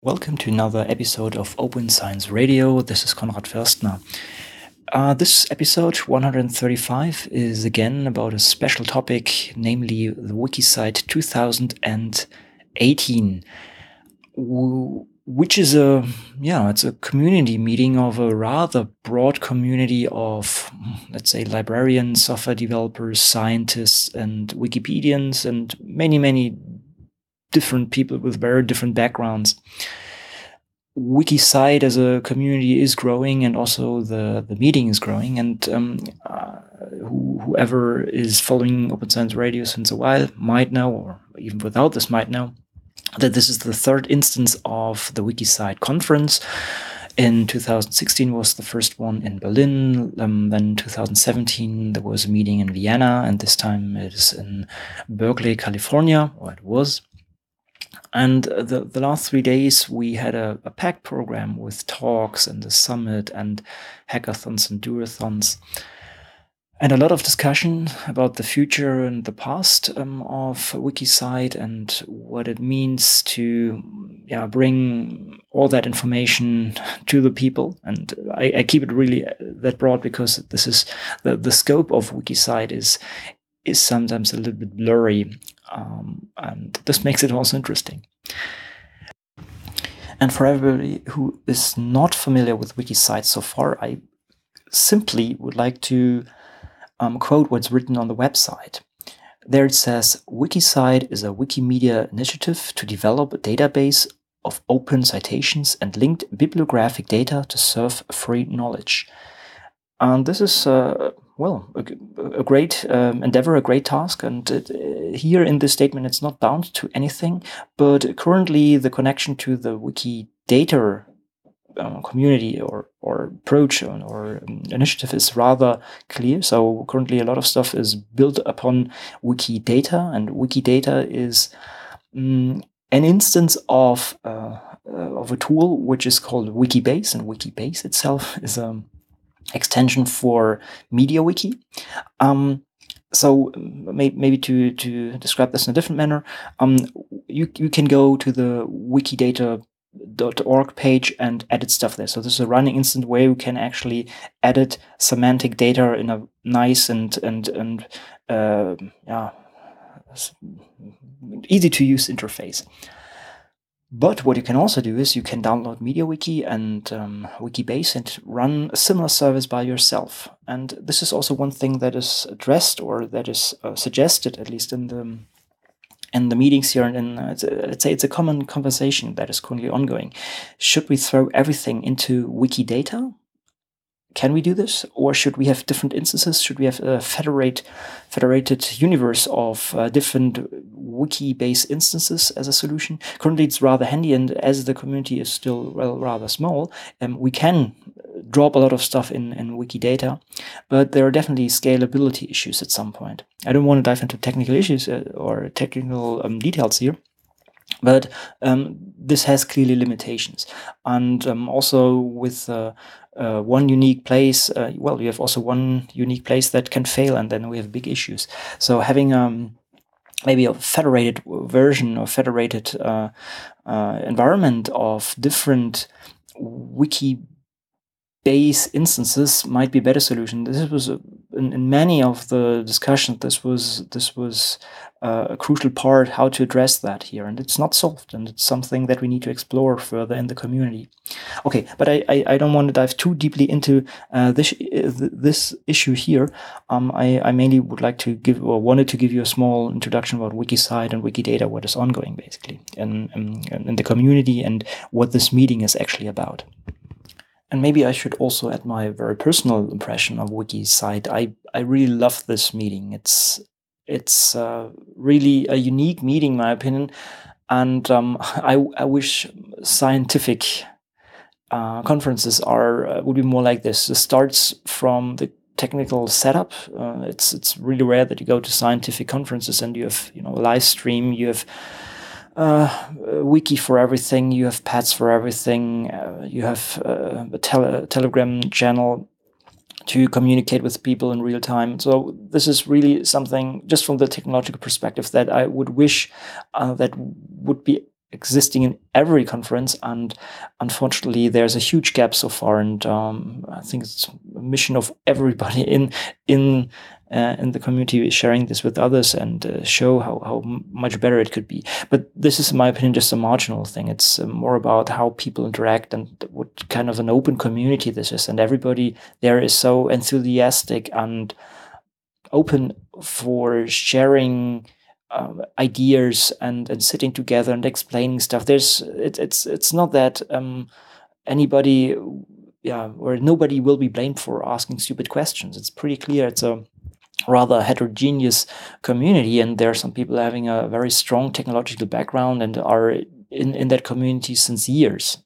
Welcome to another episode of Open Science Radio. This is Konrad Förstner. Uh, this episode 135 is again about a special topic, namely the WikiCite 2018, which is a yeah, it's a community meeting of a rather broad community of let's say librarians, software developers, scientists, and Wikipedians, and many many different people with very different backgrounds. WikiCite as a community is growing, and also the the meeting is growing. And um, uh, who, whoever is following Open Science Radio since a while might know, or even without this, might know that this is the third instance of the WikiCite conference. In 2016 was the first one in Berlin. Um, then 2017 there was a meeting in Vienna, and this time it is in Berkeley, California, or it was. And the, the last three days, we had a, a packed program with talks and the summit and hackathons and duathons. And a lot of discussion about the future and the past um, of WikiCite and what it means to yeah, bring all that information to the people. And I, I keep it really uh, that broad because this is the, the scope of WikiCite is is sometimes a little bit blurry um, and this makes it also interesting. And for everybody who is not familiar with WikiCite so far, I simply would like to um, quote what's written on the website. There it says WikiCite is a Wikimedia initiative to develop a database of open citations and linked bibliographic data to serve free knowledge. And this is uh, well, a, a great um, endeavor, a great task. And uh, here in this statement, it's not bound to anything, but currently the connection to the Wikidata um, community or, or approach or, or um, initiative is rather clear. So currently a lot of stuff is built upon Wikidata and Wikidata is um, an instance of, uh, uh, of a tool which is called Wikibase and Wikibase itself is a extension for MediaWiki. Um, so maybe to, to describe this in a different manner, um, you, you can go to the wikidata.org page and edit stuff there. So this is a running instance where you can actually edit semantic data in a nice and and and uh, yeah easy to use interface. But what you can also do is you can download MediaWiki and um, Wikibase and run a similar service by yourself. And this is also one thing that is addressed or that is uh, suggested, at least in the in the meetings here. And uh, let's say it's a common conversation that is currently ongoing. Should we throw everything into Wikidata can we do this, or should we have different instances? Should we have a federate, federated universe of uh, different Wikibase instances as a solution? Currently, it's rather handy, and as the community is still well, rather small, um, we can drop a lot of stuff in, in Wikidata, but there are definitely scalability issues at some point. I don't want to dive into technical issues uh, or technical um, details here, but um, this has clearly limitations. And um, also with uh, uh, one unique place, uh, well, you have also one unique place that can fail, and then we have big issues. So having um, maybe a federated version or federated uh, uh, environment of different wiki base instances might be better solution. This was a, in, in, many of the discussions. This was this was uh, a crucial part how to address that here, and it's not solved, and it's something that we need to explore further in the community. Okay, but I I, I don't want to dive too deeply into uh, this this issue here. Um, I I mainly would like to give or wanted to give you a small introduction about WikiCite and Wikidata, what is ongoing basically, in, in, in the community, and what this meeting is actually about. And maybe I should also add my very personal impression of WikiCite. I, I really love this meeting. It's it's uh, really a unique meeting, in my opinion. And um, I, I wish scientific uh, conferences are uh, would be more like this. It starts from the technical setup. Uh, it's it's really rare that you go to scientific conferences and you have you know a live stream. You have uh, wiki for everything. You have pads for everything. Uh, you have uh, a tele- Telegram channel to communicate with people in real time. So this is really something, just from the technological perspective, that I would wish uh, that would be existing in every conference and unfortunately there's a huge gap so far and um, i think it's a mission of everybody in in uh, in the community sharing this with others and uh, show how, how much better it could be but this is in my opinion just a marginal thing it's uh, more about how people interact and what kind of an open community this is and everybody there is so enthusiastic and open for sharing um, ideas and and sitting together and explaining stuff. There's it, it's it's not that um, anybody yeah or nobody will be blamed for asking stupid questions. It's pretty clear. It's a rather heterogeneous community and there are some people having a very strong technological background and are in, in that community since years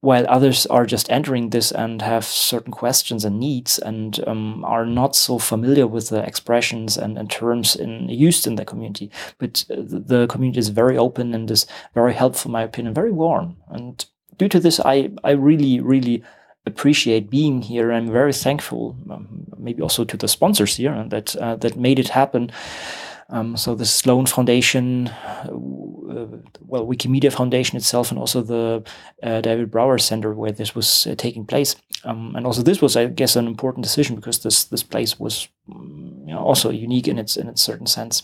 while others are just entering this and have certain questions and needs and um, are not so familiar with the expressions and, and terms in, used in the community. But uh, the community is very open and is very helpful, in my opinion, very warm. And due to this, I, I really, really appreciate being here. I'm very thankful, um, maybe also to the sponsors here that uh, that made it happen. Um, so the Sloan Foundation, uh, well, Wikimedia Foundation itself, and also the uh, David Brower Center where this was uh, taking place. Um, and also this was, I guess, an important decision because this this place was you know, also unique in its in its certain sense.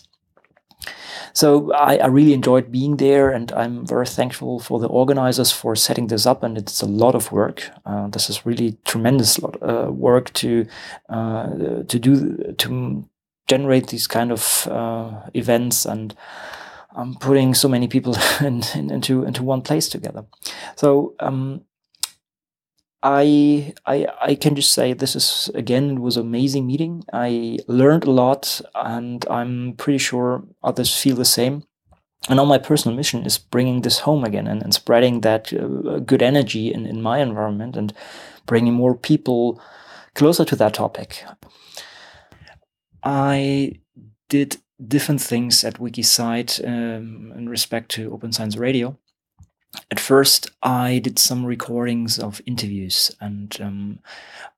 So I, I, really enjoyed being there, and I'm very thankful for the organizers for setting this up. And it's a lot of work. Uh, this is really tremendous lot, uh, work to uh, to do to generate these kind of uh, events and um, putting so many people in, in, into into one place together. So um, I I I can just say this is again it was an amazing meeting. I learned a lot, and I'm pretty sure others feel the same. And now my personal mission is bringing this home again and, and spreading that uh, good energy in, in my environment and bringing more people closer to that topic. I did different things at WikiCite um, in respect to Open Science Radio. At first, I did some recordings of interviews, and um,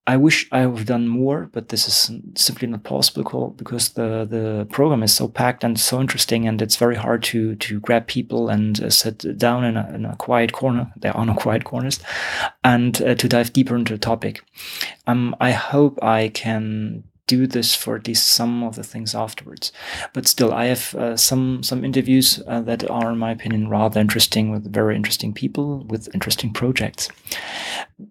I wish I would have done more, but this is simply not possible because the the program is so packed and so interesting, and it's very hard to to grab people and uh, sit down in a, in a, quiet corner. There are no quiet corners, and uh, to dive deeper into the topic. Um, I hope I can do this for at least some of the things afterwards. But still, I have uh, some some interviews uh, that are, in my opinion, rather interesting with very interesting people with interesting projects.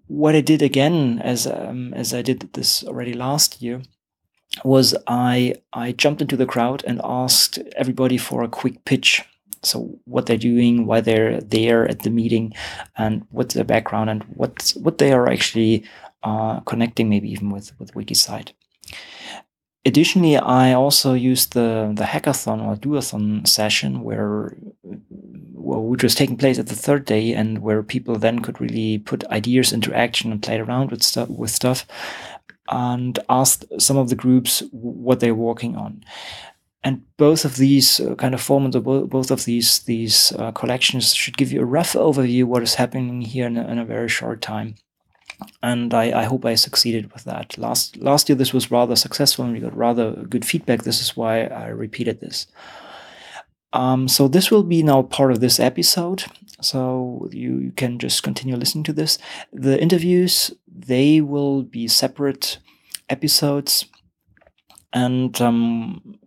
What I did again, as um, as I did this already last year, was I I jumped into the crowd and asked everybody for a quick pitch. So what they're doing, why they're there at the meeting, and what's their background, and what what they are actually uh, connecting, maybe even with with WikiCite. Additionally, I also used the, the hackathon or duathon session where well, which was taking place at the third day and where people then could really put ideas into action and play around with stuff with stuff and asked some of the groups what they're working on. And both of these uh, kind of formats, both of these these uh, collections, should give you a rough overview what is happening here in a, in a very short time and I, I, hope I succeeded with that. Last last year this was rather successful and we got rather good feedback. This is why I repeated this. Um, so this will be now part of this episode. So you, you can just continue listening to this. The interviews they will be separate episodes, and um,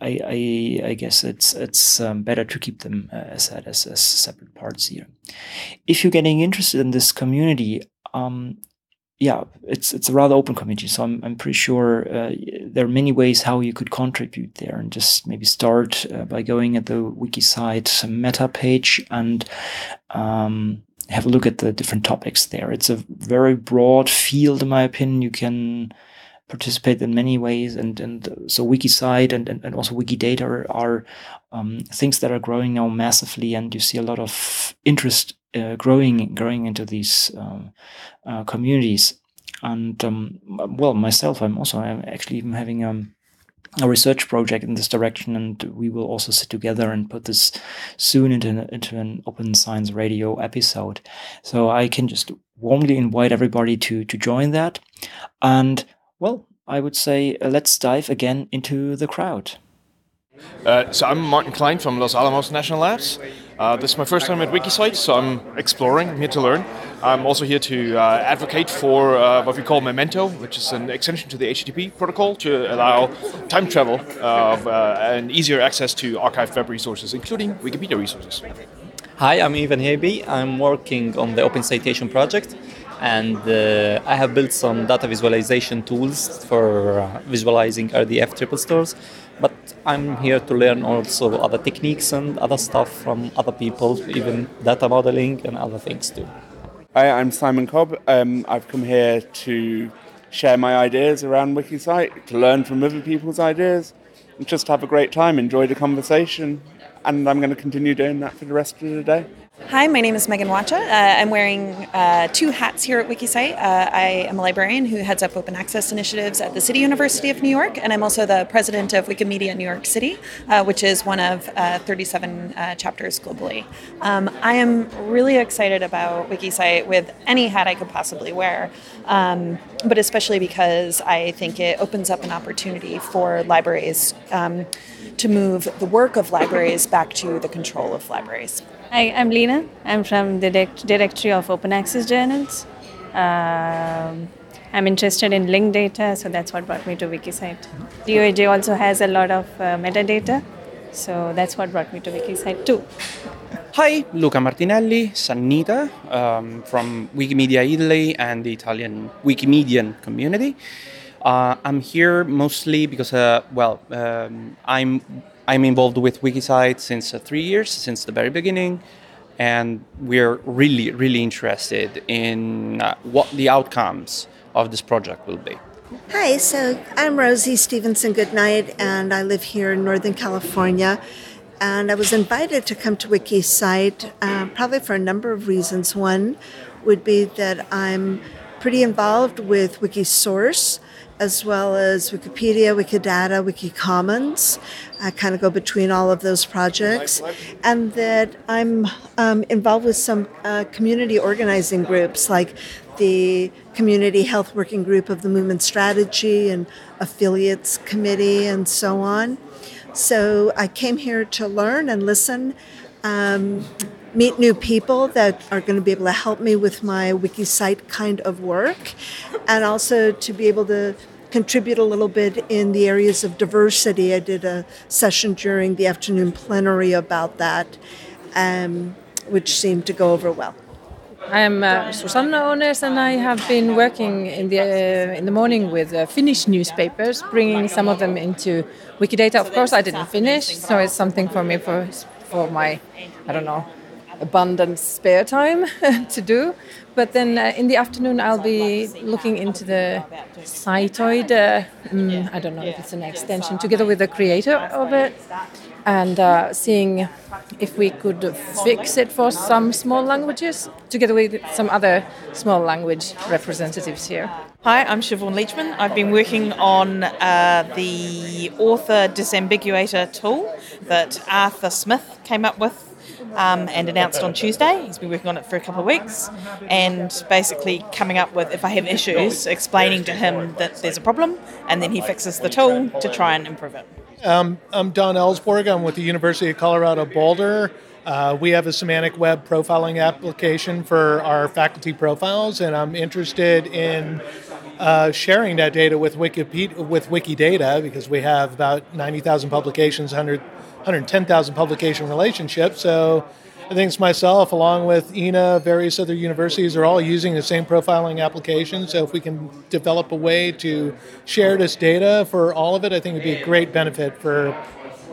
I, I, I guess it's it's um, better to keep them uh, as, as as separate parts here. If you're getting interested in this community, um, yeah, it's it's a rather open community. So I'm I'm pretty sure uh, there are many ways how you could contribute there, and just maybe start uh, by going at the WikiCite meta page and um, have a look at the different topics there. It's a very broad field, in my opinion. You can participate in many ways, and and so WikiCite and and, and also Wikidata are, are um, things that are growing now massively, and you see a lot of interest uh, growing growing into these um, uh, communities. And um, well, myself, I'm also I'm actually even having um, a research project in this direction, and we will also sit together and put this soon into an, into an open science radio episode. So I can just warmly invite everybody to to join that. And well, I would say uh, let's dive again into the crowd. Uh, so I'm Martin Klein from Los Alamos National Labs. Uh, this is my first time at WikiCite, so I'm exploring. I'm here to learn. I'm also here to uh, advocate for uh, what we call Memento, which is an extension to the HTTP protocol to allow time travel uh, and easier access to archived web resources, including Wikipedia resources. Hi, I'm Ivan Heibi. I'm working on the Open Citation project and uh, I have built some data visualization tools for uh, visualizing RDF triple stores. But I'm here to learn also other techniques and other stuff from other people, even data modeling and other things too. Hi, I'm Simon Cobb. Um, I've come here to share my ideas around WikiCite, to learn from other people's ideas, and just have a great time, enjoy the conversation, and I'm going to continue doing that for the rest of the day. Hi, my name is Megan Wacha. Uh, I'm wearing uh, two hats here at WikiCite. Uh, I am a librarian who heads up open access initiatives at the City University of New York, and I'm also the president of Wikimedia New York City, uh, which is one of uh, 37 uh, chapters globally. Um, I am really excited about WikiCite with any hat I could possibly wear, um, but especially because I think it opens up an opportunity for libraries um, to move the work of libraries back to the control of libraries. Hi, I'm Lena. I'm from the Directory of Open Access Journals. Um, I'm interested in linked data, so that's what brought me to WikiCite. DOAJ also has a lot of uh, metadata, so that's what brought me to WikiCite too. Hi, Luca Martinelli, Sannita, um, from Wikimedia Italy and the Italian Wikimedian community. Uh, I'm here mostly because, uh, well, um, I'm I'm involved with WikiCite since uh, three years, since the very beginning, and we're really, really interested in uh, what the outcomes of this project will be. Hi, so I'm Rosie Stephenson Goodknight, and I live here in Northern California. And I was invited to come to WikiCite uh, probably for a number of reasons. One would be that I'm pretty involved with Wikisource as well as Wikipedia, Wikidata, Wikicommons. I kind of go between all of those projects. And that I'm um, involved with some uh, community organizing groups like the Community Health Working Group of the Movement Strategy and Affiliates Committee and so on. So I came here to learn and listen. Um, meet new people that are going to be able to help me with my WikiCite kind of work, and also to be able to contribute a little bit in the areas of diversity. I did a session during the afternoon plenary about that, um, which seemed to go over well. I'm uh, Susanna Ånäs, and I have been working in the uh, in the morning with uh, Finnish newspapers, bringing some of them into Wikidata. Of course, I didn't finish, so it's something for me for for my I don't know abundant spare time to do. But then uh, in the afternoon, I'll be looking into the Citoid. Uh, mm, I don't know if it's an extension, together with the creator of it, and uh, seeing if we could fix it for some small languages, together with some other small language representatives here. Hi, I'm Siobhan Leachman. I've been working on uh, the author disambiguator tool that Arthur Smith came up with um, and announced on Tuesday. He's been working on it for a couple of weeks and basically coming up with, if I have issues, explaining to him that there's a problem, and then he fixes the tool to try and improve it. Um, I'm Don Elsborg. I'm with the University of Colorado Boulder. Uh, we have a semantic web profiling application for our faculty profiles, and I'm interested in uh, sharing that data with Wikipedia, with Wikidata because we have about 90,000 publications, 100, 110,000 publication relationships. So I think it's myself, along with ENA, various other universities, are all using the same profiling application. So if we can develop a way to share this data for all of it, I think it would be a great benefit for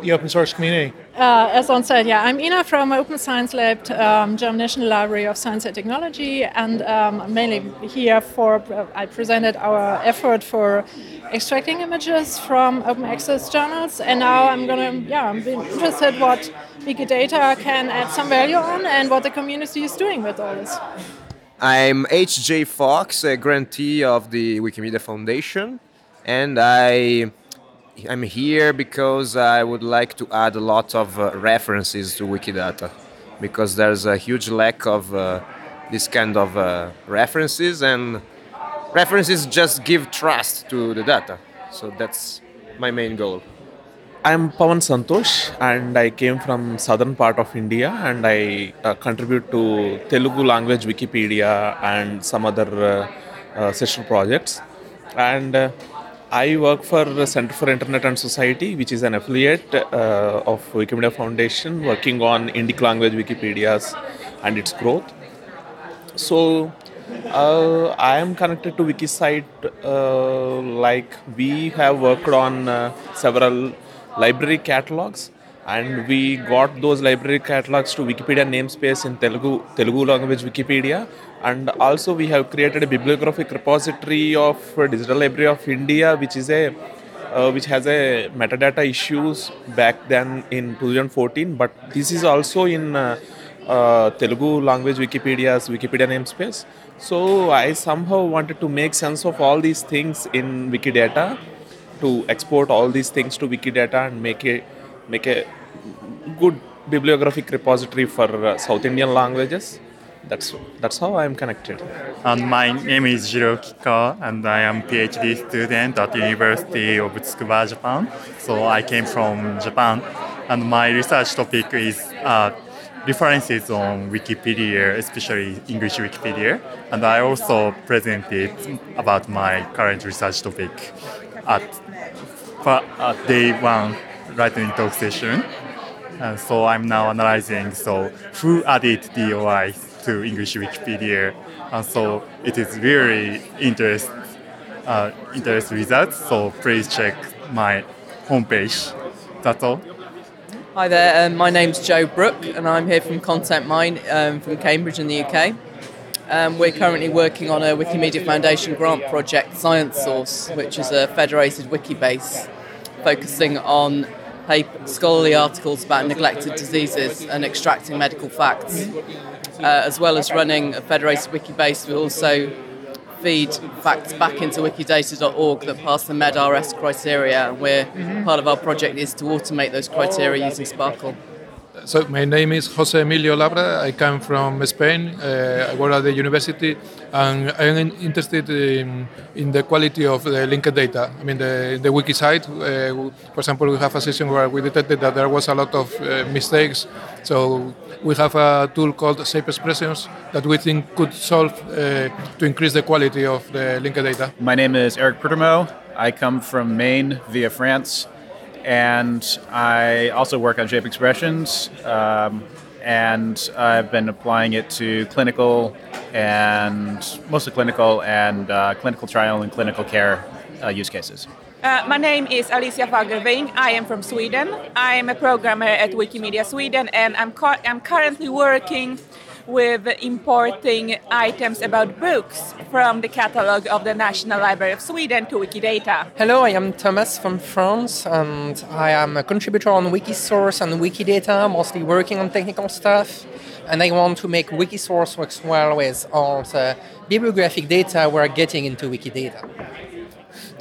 the open source community. Uh, as on said, yeah, I'm Ina from Open Science Lab, um, German National Library of Science and Technology, and um, mainly here for uh, I presented our effort for extracting images from open access journals, and now I'm gonna yeah I'm interested what Wikidata can add some value on and what the community is doing with all this. I'm H.J. Fox, a grantee of the Wikimedia Foundation, and I I'm here because I would like to add a lot of uh, references to Wikidata because there's a huge lack of uh, this kind of uh, references and references just give trust to the data. So that's my main goal. I'm Pavan Santhosh and I came from southern part of India and I uh, contribute to Telugu language Wikipedia and some other uh, uh, projects. And uh, I work for the Center for Internet and Society, which is an affiliate uh, of Wikimedia Foundation, working on Indic language Wikipedias and its growth. So uh, I am connected to WikiCite. Uh, like we have worked on uh, several library catalogs, and we got those library catalogs to Wikipedia namespace in Telugu Telugu language Wikipedia, and also we have created a bibliographic repository of Digital Library of India, which is a uh, which has a metadata issues back then in 2014, but this is also in uh, uh, Telugu language Wikipedia's Wikipedia namespace. So I somehow wanted to make sense of all these things in Wikidata, to export all these things to Wikidata and make a make a good bibliographic repository for uh, South Indian languages. That's that's how I am connected. And my name is Jiro Kika, and I am PhD student at University of Tsukuba, Japan. So I came from Japan, and my research topic is uh, references on Wikipedia, especially English Wikipedia. And I also presented about my current research topic at, at day one lightning talk session. And so I'm now analyzing so who added DOI to English Wikipedia. And so it is very interest, uh, interest results. So please check my homepage. That's all. Hi there, um, my name's Joe Brook, and I'm here from ContentMine um, from Cambridge in the UK. Um, we're currently working on a Wikimedia Foundation grant project, Science Source, which is a federated Wikibase focusing on paper, scholarly articles about neglected diseases and extracting medical facts. Uh, as well as running a federated Wikibase. we also feed facts back into wikidata.org that pass the MedRS criteria. We're Mhm. part of our project is to automate those criteria using SPARQL. So my name is Jose Emilio Labra. I come from Spain. Uh, I work at the university, and I am interested in, in the quality of the linked data. I mean, the, the WikiCite. Uh, for example, we have a session where we detected that there was a lot of uh, mistakes. So we have a tool called Shape Expressions that we think could solve uh, to increase the quality of the linked data. My name is Eric Prud'hommeaux. I come from Maine via France, and I also work on Shape Expressions. Um, and I've been applying it to clinical and mostly clinical and uh, clinical trial and clinical care uh, use cases. Uh, my name is Alicia Fagerving. I am from Sweden. I am a programmer at Wikimedia Sweden, and I'm, cu- I'm currently working with importing items about books from the catalog of the National Library of Sweden to Wikidata. Hello, I am Thomas from France, and I am a contributor on Wikisource and Wikidata, mostly working on technical stuff. And I want to make Wikisource works well with all the bibliographic data we're getting into Wikidata.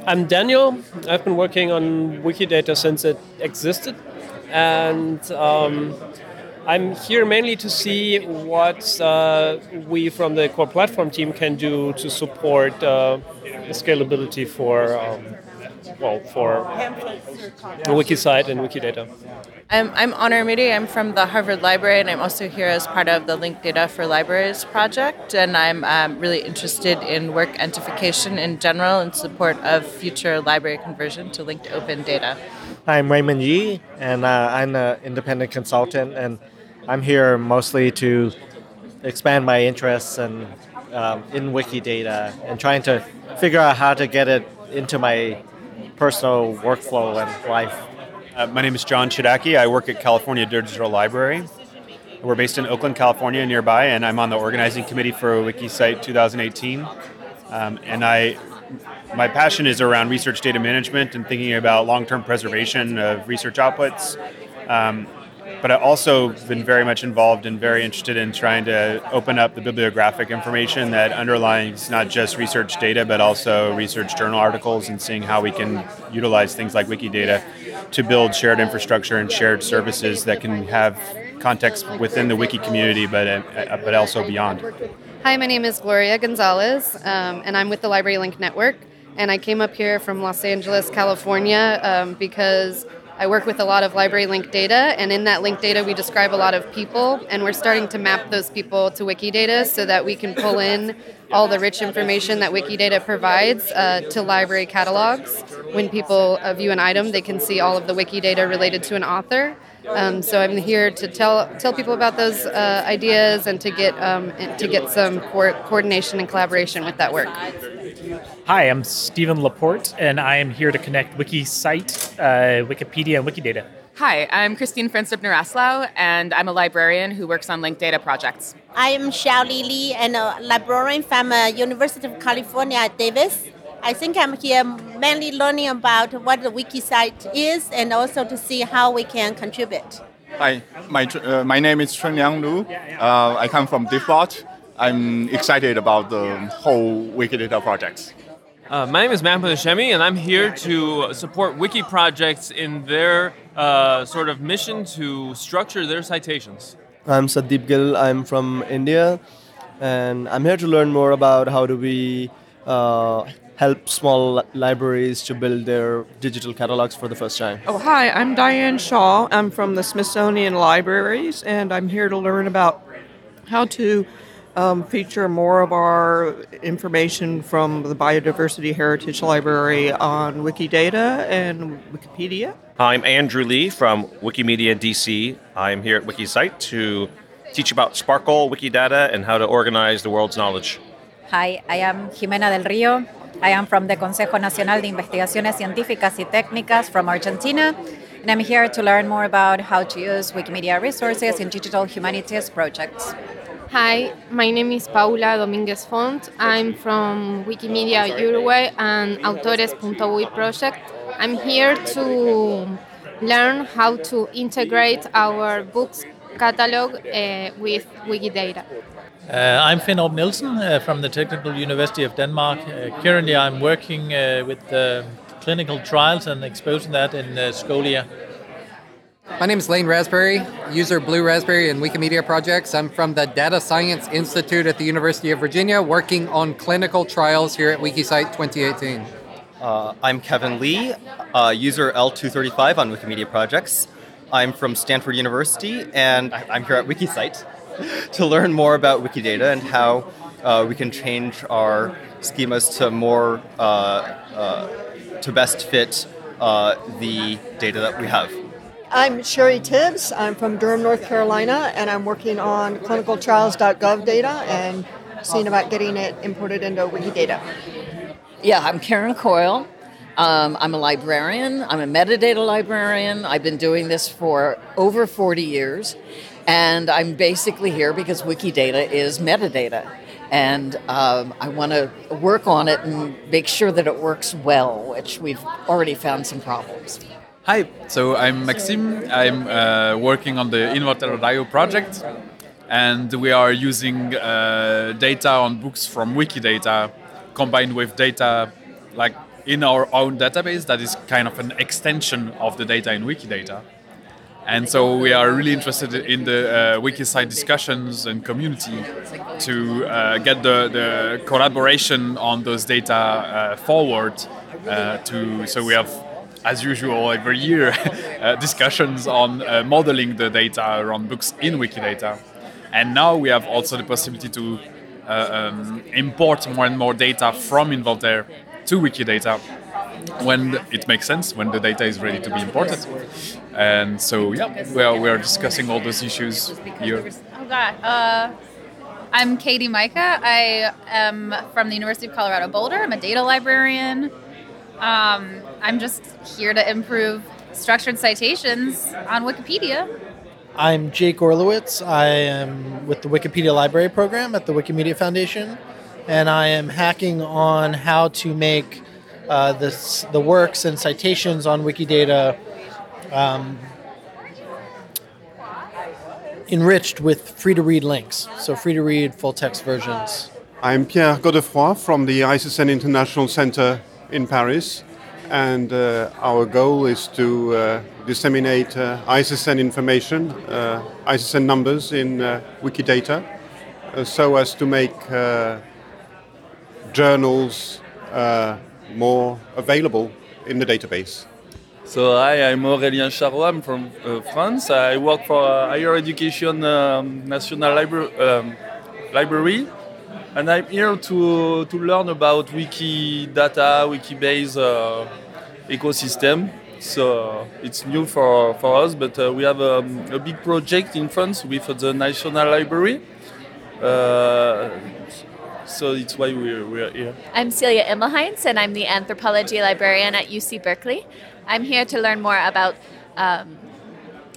I'm Daniel. I've been working on Wikidata since it existed, and um, I'm here mainly to see what uh, we from the core platform team can do to support uh, scalability for um, well for the WikiCite and Wikidata. I'm, I'm Honor Moody. I'm from the Harvard Library, and I'm also here as part of the Linked Data for Libraries project. And I'm um, really interested in work entification in general in support of future library conversion to linked open data. I'm Raymond Yee, and uh, I'm an independent consultant, and I'm here mostly to expand my interests and um, in Wikidata and trying to figure out how to get it into my personal workflow and life. Uh, my name is John Chodacki. I work at California Digital Library. We're based in Oakland, California, nearby, and I'm on the organizing committee for WikiCite 2018. Um, and I, my passion is around research data management and thinking about long-term preservation of research outputs. Um, but I've also been very much involved and very interested in trying to open up the bibliographic information that underlies not just research data, but also research journal articles and seeing how we can utilize things like Wikidata to build shared infrastructure and shared services that can have context within the wiki community, but, uh, but also beyond. Hi, my name is Gloria Gonzalez, um, and I'm with the Library Link Network. And I came up here from Los Angeles, California, um, because I work with a lot of library linked data, and in that linked data, we describe a lot of people, and we're starting to map those people to Wikidata so that we can pull in all the rich information that Wikidata provides uh, to library catalogs. When people view an item, they can see all of the Wikidata related to an author. Um, so I'm here to tell tell people about those uh, ideas and to get um, to get some co- coordination and collaboration with that work. Hi, I'm Stephen Laporte, and I am here to connect WikiCite, uh, Wikipedia, and Wikidata. Hi, I'm Christine Fernsebner Eslao, and I'm a librarian who works on linked data projects. I am Xiaoli Li, and a librarian from uh, University of California at Davis. I think I'm here mainly learning about what the WikiCite is and also to see how we can contribute. Hi, my, uh, my name is Chunliang Lu. Uh, I come from DiffBot. I'm excited about the whole Wikidata projects. Uh, my name is Mahmoud Hashemi, and I'm here to support wiki projects in their uh, sort of mission to structure their citations. I'm Sandeep Gill. I'm from India, and I'm here to learn more about how do we uh, help small libraries to build their digital catalogs for the first time. Oh, hi, I'm Diane Shaw. I'm from the Smithsonian Libraries, and I'm here to learn about how to um, feature more of our information from the Biodiversity Heritage Library on Wikidata and Wikipedia. I'm Andrew Lih from Wikimedia DC. I'm here at WikiCite to teach about SPARQL, Wikidata, and how to organize the world's knowledge. Hi, I am Jimena del Rio. I am from the Consejo Nacional de Investigaciones Científicas y Técnicas from Argentina, and I'm here to learn more about how to use Wikimedia resources in digital humanities projects. Hi, my name is Paula Dominguez Font. I'm from Wikimedia Uruguay and Autores.uy project. I'm here to learn how to integrate our books catalog uh, with Wikidata. Uh, I'm Finn Årup Nielsen uh, from the Technical University of Denmark. Uh, currently, I'm working uh, with uh, clinical trials and exposing that in uh, Scolia. My name is Lane Rasberry, user Bluerasberry and Wikimedia projects. I'm from the Data Science Institute at the University of Virginia, working on clinical trials here at WikiCite 2018. Uh, I'm Kevin Li, uh, user L235 on Wikimedia projects. I'm from Stanford University, and I- I'm here at WikiCite to learn more about Wikidata and how uh, we can change our schemas to more uh, uh, to best fit uh, the data that we have. I'm Sherry Tibbs. I'm from Durham, North Carolina, and I'm working on clinicaltrials.gov data and seeing about getting it imported into Wikidata. Yeah, I'm Karen Coyle. Um, I'm a librarian. I'm a metadata librarian. I've been doing this for over 40 years. And I'm basically here because Wikidata is metadata. And um, I want to work on it and make sure that it works well, which we've already found some problems. Hi, so I'm Maxime. I'm uh, working on the Inventaire.io project, and we are using uh, data on books from Wikidata combined with data like in our own database that is kind of an extension of the data in Wikidata. And so we are really interested in the uh, WikiCite discussions and community to uh, get the, the collaboration on those data uh, forward. Uh, to so we have, as usual, every year uh, discussions on uh, modeling the data around books in Wikidata. And now we have also the possibility to um, import more and more data from Inventaire to Wikidata when it makes sense, when the data is ready to be imported. And so, yeah, we are, we are discussing all those issues here. Oh God. Uh, I'm Katie Micah. I am from the University of Colorado Boulder. I'm a data librarian. Um, I'm just here to improve structured citations on Wikipedia. I'm Jake Orlowitz. I am with the Wikipedia Library Program at the Wikimedia Foundation, and I am hacking on how to make uh, this, the works and citations on Wikidata um, enriched with free to read links, so free to read full text versions. I'm Pierre Godefroy from the ISSN International Center in Paris, and uh, our goal is to uh, disseminate uh, ISSN information, uh, ISSN numbers in uh, Wikidata, uh, so as to make journals more available in the database. So hi, I'm Aurélien Charrois. I'm from uh, France. I work for uh, Higher Education um, National Libra- um, Library, and I'm here to to learn about Wikidata, Wikibase uh, ecosystem. So it's new for, for us, but uh, we have um, a big project in France with the National Library. Uh, so it's why we're, we're here. I'm Celia Emmelhainz, and I'm the anthropology librarian at UC Berkeley. I'm here to learn more about um,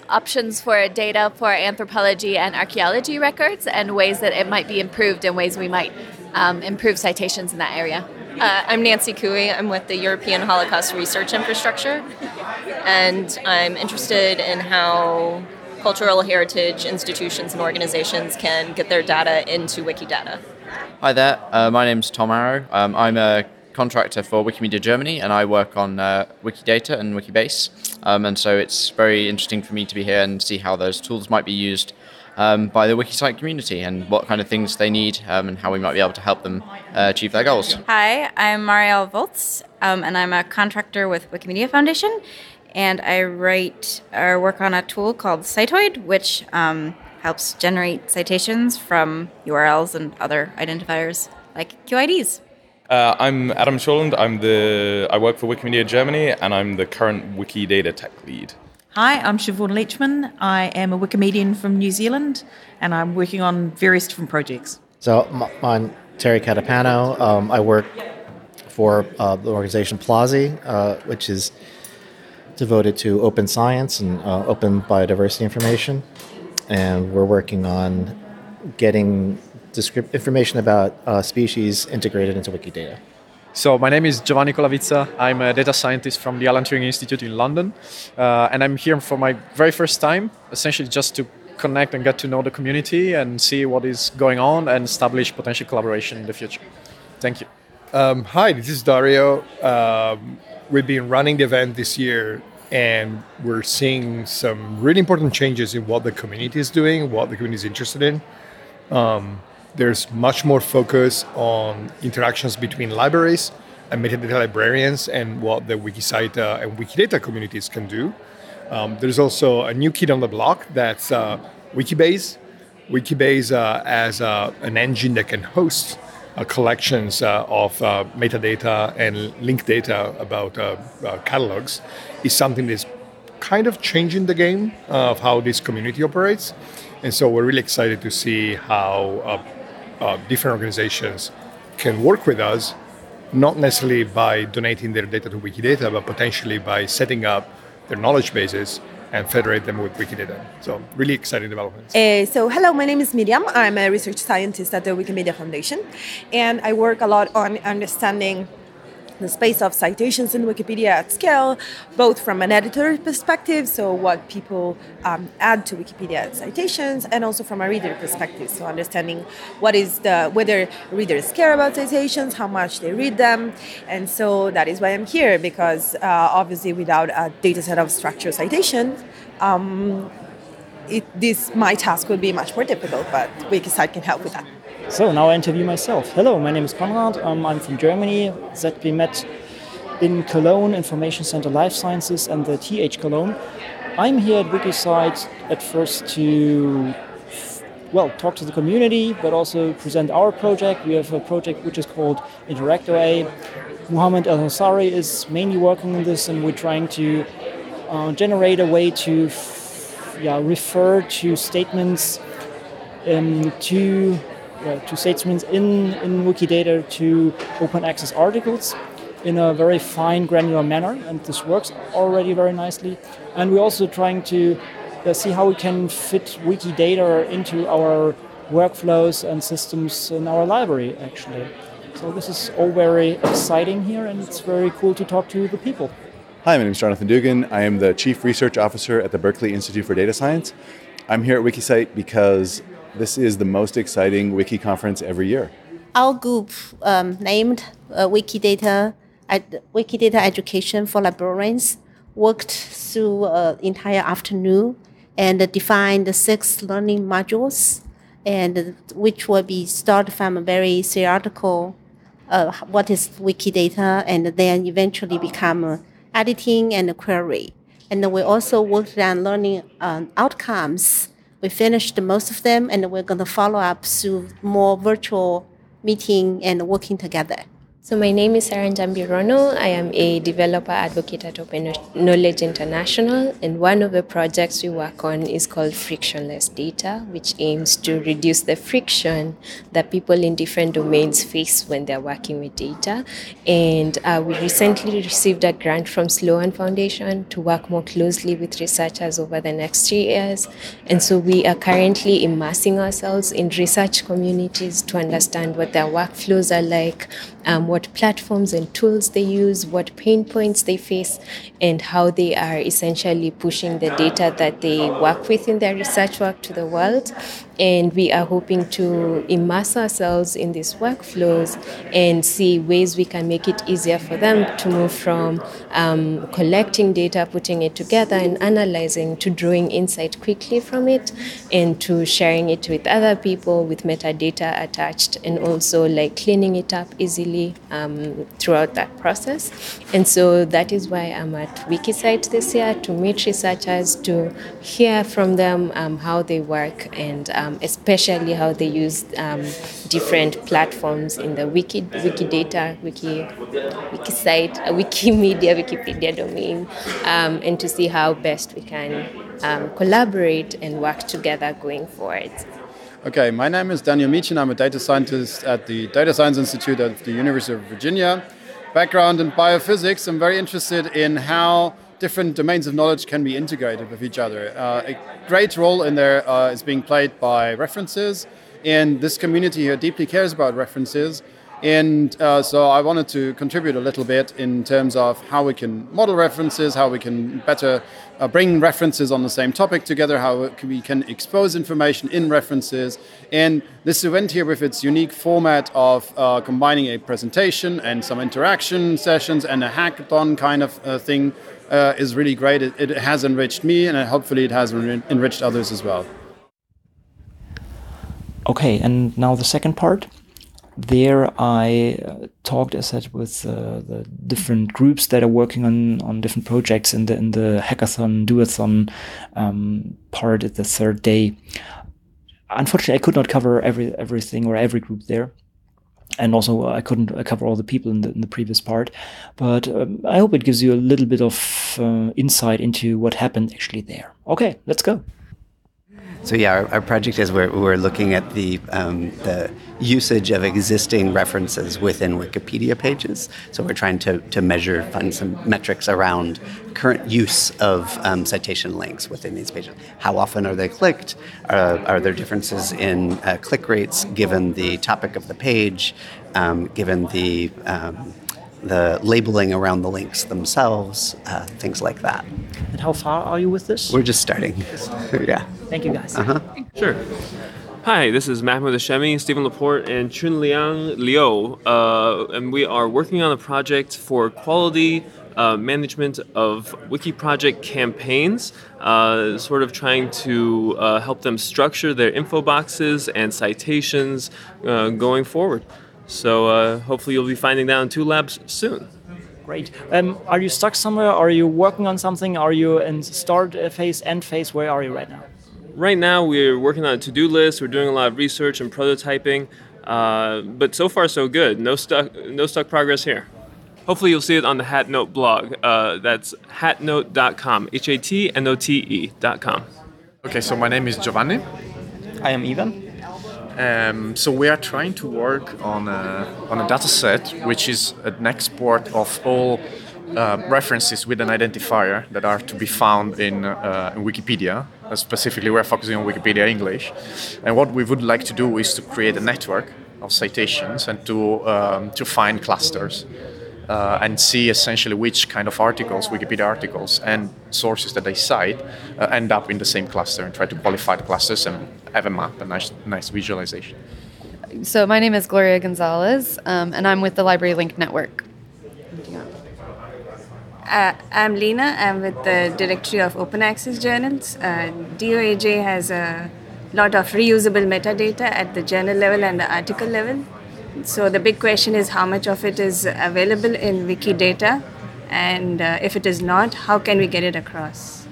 options for data for anthropology and archaeology records and ways that it might be improved and ways we might um, improve citations in that area. Uh, I'm Nancy Cooey. I'm with the European Holocaust Research Infrastructure, and I'm interested in how cultural heritage institutions and organizations can get their data into Wikidata. Hi there, uh, my name's Tom Arrow. Um, I'm a contractor for Wikimedia Germany and I work on uh, Wikidata and Wikibase. Um, and so it's very interesting for me to be here and see how those tools might be used um, by the WikiCite community and what kind of things they need um, and how we might be able to help them uh, achieve their goals. Hi, I'm Marielle Volz, um, and I'm a contractor with Wikimedia Foundation. And I write or work on a tool called Citoid, which um, helps generate citations from URLs and other identifiers like QIDs. Uh, I'm Adam Shorland. I'm the I work for Wikimedia Germany, and I'm the current Wikidata tech lead. Hi, I'm Siobhan Leachman. I am a Wikimedian from New Zealand, and I'm working on various different projects. So m- I'm Terry Catapano. Um, I work for uh, the organization Plazi, uh, which is devoted to open science and uh, open biodiversity information. And we're working on getting descript- information about uh, species integrated into Wikidata. So my name is Giovanni Colavizza. I'm a data scientist from the Alan Turing Institute in London, uh, and I'm here for my very first time, essentially just to connect and get to know the community and see what is going on and establish potential collaboration in the future. Thank you. Um, hi, this is Dario. Um, we've been running the event this year, and we're seeing some really important changes in what the community is doing, what the community is interested in. Um, there's much more focus on interactions between libraries and metadata librarians and what the WikiCite uh, and Wikidata communities can do. Um, there's also a new kid on the block that's uh, Wikibase. Wikibase uh, as uh, an engine that can host uh, collections uh, of metadata and linked data about catalogs is something that's kind of changing the game of how this community operates. And so we're really excited to see how uh, different organizations can work with us, not necessarily by donating their data to Wikidata, but potentially by setting up their knowledge bases and federate them with Wikidata. So really exciting developments. Uh, so hello, my name is Miriam. I'm a research scientist at the Wikimedia Foundation, and I work a lot on understanding the space of citations in Wikipedia at scale, both from an editor perspective, so what people um, add to Wikipedia citations, and also from a reader perspective, so understanding what is the whether readers care about citations, how much they read them, and so that is why I'm here because uh, obviously without a data set of structured citations. Um, it, this my task would be much more difficult, but WikiCite can help with that. So now I interview myself. Hello, my name is Konrad. Um, I'm from Germany. That we met in Cologne Information Center Life Sciences and the TH Cologne. I'm here at WikiCite at first to well talk to the community, but also present our project. We have a project which is called InteractOA. Muhammad El Hassari is mainly working on this, and we're trying to uh, generate a way to yeah, refer to statements um, to uh, to statements in, in Wikidata to open access articles in a very fine granular manner and this works already very nicely and we're also trying to uh, see how we can fit Wikidata into our workflows and systems in our library actually so this is all very exciting here and it's very cool to talk to the people Hi, my name is Jonathan Dugan. I am the Chief Research Officer at the Berkeley Institute for Data Science. I'm here at WikiCite because this is the most exciting wiki conference every year. Our group um, named uh, Wikidata, Ed- Wikidata Education for Librarians worked through uh, entire afternoon and defined the six learning modules, and which will be started from a very theoretical uh, what is Wikidata, and then eventually become uh, editing and query. And we also worked on learning um, outcomes. We finished most of them, and we're going to follow up through more virtual meeting and working together. So my name is Serah Njambi Rono. I am a developer advocate at Open Knowledge International, and one of the projects we work on is called Frictionless Data, which aims to reduce the friction that people in different domains face when they're working with data. And uh, we recently received a grant from Sloan Foundation to work more closely with researchers over the next three years. And so we are currently immersing ourselves in research communities to understand what their workflows are like um, what platforms and tools they use, what pain points they face, and how they are essentially pushing the data that they work with in their research work to the world and we are hoping to immerse ourselves in these workflows and see ways we can make it easier for them to move from um, collecting data, putting it together, and analyzing to drawing insight quickly from it, and to sharing it with other people with metadata attached, and also like cleaning it up easily um, throughout that process. And so that is why I'm at WikiCite this year to meet researchers, to hear from them um, how they work and um, especially how they use um, different platforms in the wiki, Wikidata, Wiki, WikiCite, uh, Wikimedia, Wikipedia domain, um, and to see how best we can um, collaborate and work together going forward. Okay, my name is Daniel Mietchen. I'm a data scientist at the Data Science Institute at the University of Virginia. Background in biophysics. I'm very interested in how different domains of knowledge can be integrated with each other. Uh, a great role in there uh, is being played by references, and this community here deeply cares about references. And uh, so I wanted to contribute a little bit in terms of how we can model references, how we can better uh, bring references on the same topic together, how we can expose information in references. And this event here, with its unique format of uh, combining a presentation and some interaction sessions and a hackathon kind of uh, thing, uh, is really great. It, it, has enriched me, and hopefully, it has enriched others as well. Okay, and now the second part. There, I uh, talked, as I said, with uh, the different groups that are working on, on different projects in the in the hackathon, doathon um, part at the third day. Unfortunately, I could not cover every everything or every group there and also I couldn't cover all the people in the, in the previous part, but um, I hope it gives you a little bit of uh, insight into what happened actually there. Okay, let's go. So yeah, our, our project is we're, we're looking at the um, the usage of existing references within Wikipedia pages. So we're trying to, to measure, find some metrics around current use of um, citation links within these pages. How often are they clicked? Uh, are there differences in uh, click rates given the topic of the page, um, given the um, the labeling around the links themselves, uh, things like that. And how far are you with this? We're just starting. yeah. Thank you, guys. Uh-huh. Sure. Hi, this is Mahmoud Hashemi, Stephen LaPorte, and Chun Liang Liu, uh, and we are working on a project for quality uh, management of Wiki project campaigns, uh, sort of trying to uh, help them structure their info boxes and citations uh, going forward. So uh, hopefully you'll be finding that in Tool Labs soon. Great. Um, are you stuck somewhere? Are you working on something? Are you in start phase, end phase? Where are you right now? Right now, we're working on a to-do list. We're doing a lot of research and prototyping, uh, but so far so good. No stuck, no stuck progress here. Hopefully, you'll see it on the Hatnote blog. Uh, that's hatnote.com. H-A-T-N-O-T-E.com. Okay, so my name is Giovanni. I am Ivan. Um, so we are trying to work on a, on a data set which is an export of all uh, references with an identifier that are to be found in, uh, in Wikipedia. Uh, specifically, we're focusing on Wikipedia English. And what we would like to do is to create a network of citations and to, um, to find clusters uh, and see essentially which kind of articles, Wikipedia articles, and sources that they cite uh, end up in the same cluster and try to qualify the clusters and have a map, a nice, nice visualization. So, my name is Gloria Gonzalez, um, and I'm with the Library Link Network. Uh, I'm Lena. I'm with the Directory of Open Access Journals. Uh, DOAJ has a lot of reusable metadata at the journal level and the article level. So the big question is how much of it is available in Wikidata And uh, if it is not, how can we get it across?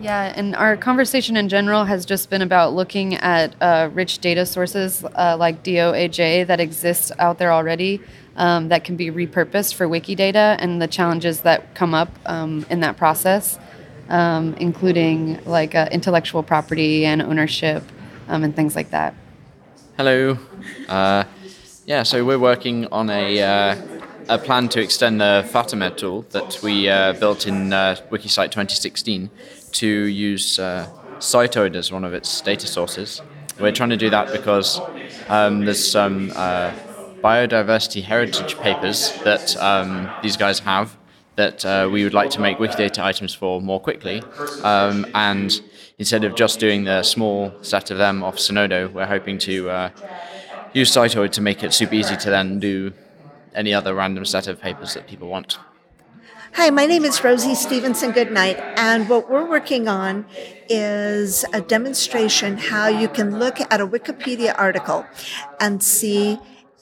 Yeah, and our conversation in general has just been about looking at uh, rich data sources uh, like DOAJ that exist out there already um, that can be repurposed for Wikidata and the challenges that come up um, in that process, um, including like uh, intellectual property and ownership um, and things like that. Hello. Uh, yeah, so we're working on a, uh, a plan to extend the Fatameh tool that we uh, built in uh, WikiCite 2016 to use uh, Citoid as one of its data sources. We're trying to do that because um, there's some uh, biodiversity heritage papers that um, these guys have that uh, we would like to make Wikidata items for more quickly. Um, and instead of just doing the small set of them off Zenodo, we're hoping to uh, use Citoid to make it super easy to then do any other random set of papers that people want. Hi, my name is Rosie Stephenson Goodknight, and what we're working on is a demonstration how you can look at a Wikipedia article and see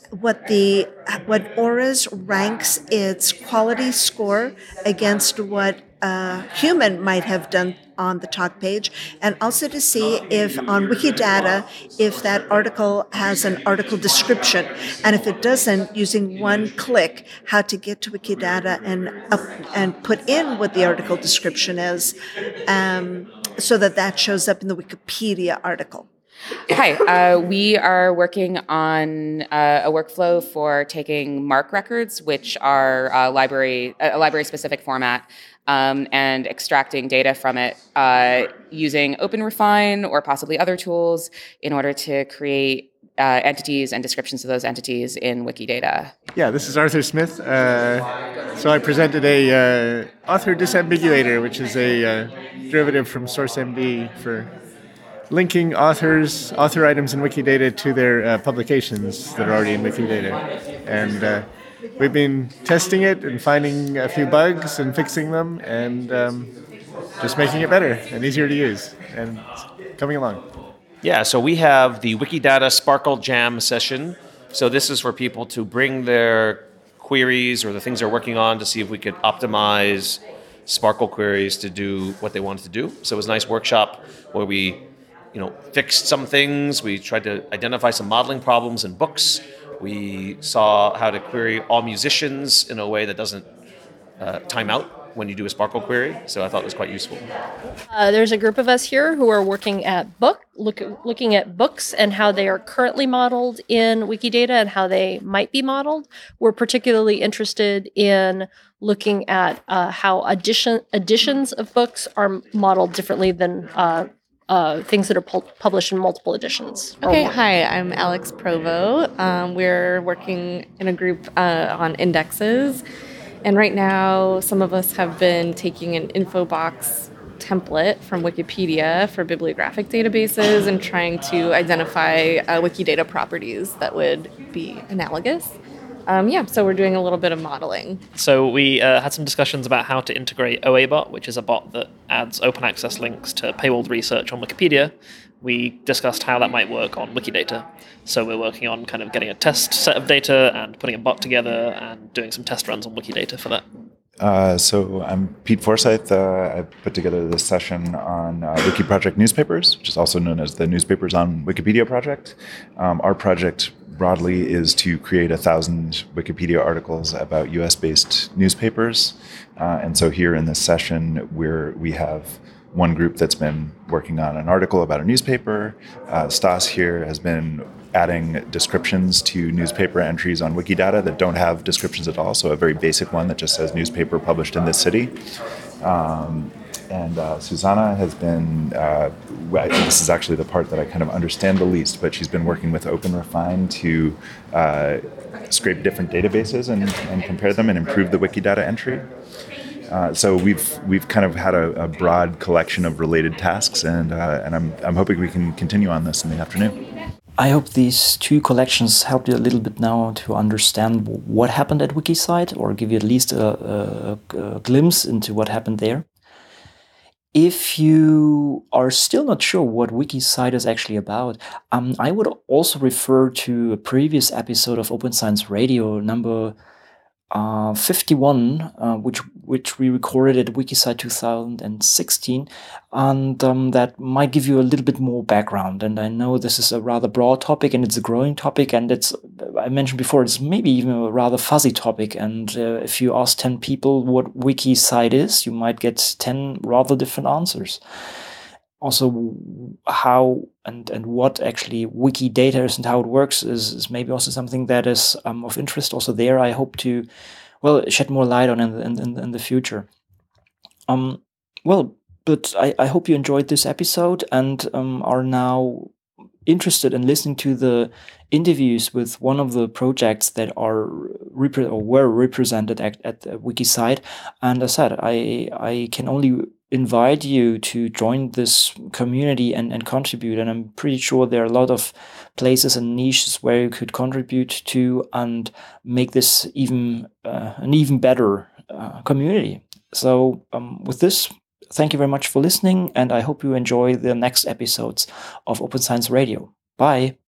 what the what ORES ranks its quality score against what a human might have done on the talk page, and also to see if on Wikidata if that article has an article description, and if it doesn't, using one click, how to get to Wikidata and up and put in what the article description is, um, so that that shows up in the Wikipedia article. Hi, uh, we are working on uh, a workflow for taking MARC records, which are uh, library a library specific format, um, and extracting data from it uh, using OpenRefine or possibly other tools in order to create uh, entities and descriptions of those entities in Wikidata. Yeah, this is Arthur Smith. Uh, so I presented a author disambiguator, which is a derivative from SourceMD for linking authors, author items in Wikidata to their uh, publications that are already in Wikidata. And uh, we've been testing it and finding a few bugs and fixing them and um, just making it better and easier to use and coming along. Yeah, so we have the Wikidata SPARQL Jam session. So this is for people to bring their queries or the things they're working on to see if we could optimize SPARQL queries to do what they wanted to do. So it was a nice workshop where we you know, fixed some things. We tried to identify some modeling problems in books. We saw how to query all musicians in a way that doesn't uh, time out when you do a SPARQL query. So I thought it was quite useful. Uh, there's a group of us here who are working at book, look, looking at books and how they are currently modeled in Wikidata and how they might be modeled. We're particularly interested in looking at uh, how addition, editions of books are modeled differently than uh, uh, things that are pu- published in multiple editions. Okay, hi, I'm Alex Provo. Um, we're working in a group uh, on indexes, and right now, some of us have been taking an info box template from Wikipedia for bibliographic databases and trying to identify uh, Wikidata properties that would be analogous um, yeah, so we're doing a little bit of modeling. So we uh, had some discussions about how to integrate OABot, which is a bot that adds open access links to paywalled research on Wikipedia. We discussed how that might work on Wikidata. So we're working on kind of getting a test set of data and putting a bot together and doing some test runs on Wikidata for that. Uh, so I'm Pete Forsyth. Uh, I put together this session on uh, Wiki Project newspapers, which is also known as the Newspapers on Wikipedia project. Um, our project broadly is to create a thousand Wikipedia articles about US based newspapers. Uh, and so here in this session, where we have one group that's been working on an article about a newspaper. Uh, Stas here has been adding descriptions to newspaper entries on Wikidata that don't have descriptions at all. So a very basic one that just says newspaper published in this city. Um, and uh, Susanna has been, uh, this is actually the part that I kind of understand the least, but she's been working with OpenRefine to uh, scrape different databases and, and, compare them and improve the Wikidata entry. Uh, so we've we've kind of had a, a, broad collection of related tasks, and uh, and I'm I'm hoping we can continue on this in the afternoon. I hope these two collections help you a little bit now to understand what happened at WikiCite, or give you at least a, a, a glimpse into what happened there. If you are still not sure what WikiCite is actually about, um, I would also refer to a previous episode of Open Science Radio, number uh, 51, uh, which which we recorded at WikiCite 2016, and um, that might give you a little bit more background. And I know this is a rather broad topic, and it's a growing topic, and it's I mentioned before it's maybe even a rather fuzzy topic. And uh, if you ask 10 people what WikiCite is, you might get 10 rather different answers also how and and what actually Wikidata is and how it works is, is maybe also something that is um, of interest also there i hope to well shed more light on in, the, in, in the future um well but I, I hope you enjoyed this episode and um, are now interested in listening to the interviews with one of the projects that are repre- or were represented at, at WikiCite. And as I said, I I can only invite you to join this community and, and contribute. And I'm pretty sure there are a lot of places and niches where you could contribute to and make this even uh, an even better uh, community. So um, with this, thank you very much for listening, and I hope you enjoy the next episodes of Open Science Radio. Bye.